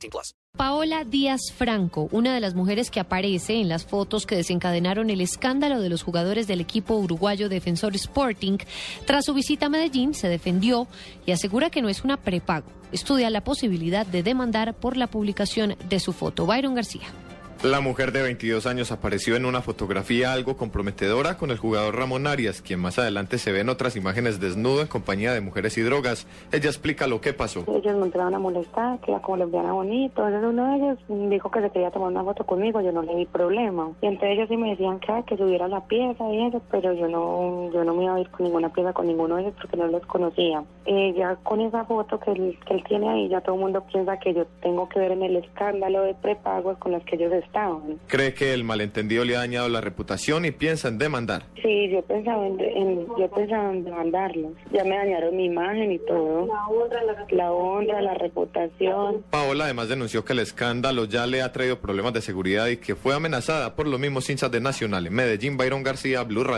18 plus. Paola Díaz Franco, una de las mujeres que aparece en las fotos que desencadenaron el escándalo de los jugadores del equipo uruguayo Defensor Sporting, tras su visita a Medellín se defendió y asegura que no es una prepago. Estudia la posibilidad de demandar por la publicación de su foto. Byron García. La mujer de 22 años apareció en una fotografía algo comprometedora con el jugador Ramón Arias, quien más adelante se ve en otras imágenes desnudo en compañía de mujeres y drogas. Ella explica lo que pasó. Ellos me entraban a molestar, que era como lesbiana bonito. Entonces uno de ellos dijo que se quería tomar una foto conmigo, yo no le di problema. Y entre ellos sí me decían que, ah, que subiera la pieza y eso, pero yo no, yo no me iba a ir con ninguna pieza con ninguno de ellos porque no los conocía. Eh, ya con esa foto que él, que él tiene ahí, ya todo el mundo piensa que yo tengo que ver en el escándalo de prepagos con los que ellos estaban. Cree que el malentendido le ha dañado la reputación y piensa en demandar. Sí, yo pensaba en, en- yo pensaba en demandarlos. Ya me dañaron mi imagen y todo. La honra, la, la honra, la reputación. Paola además denunció que el escándalo ya le ha traído problemas de seguridad y que fue amenazada por los mismos hinchas de Nacional en Medellín, Byron García, Blue Radio.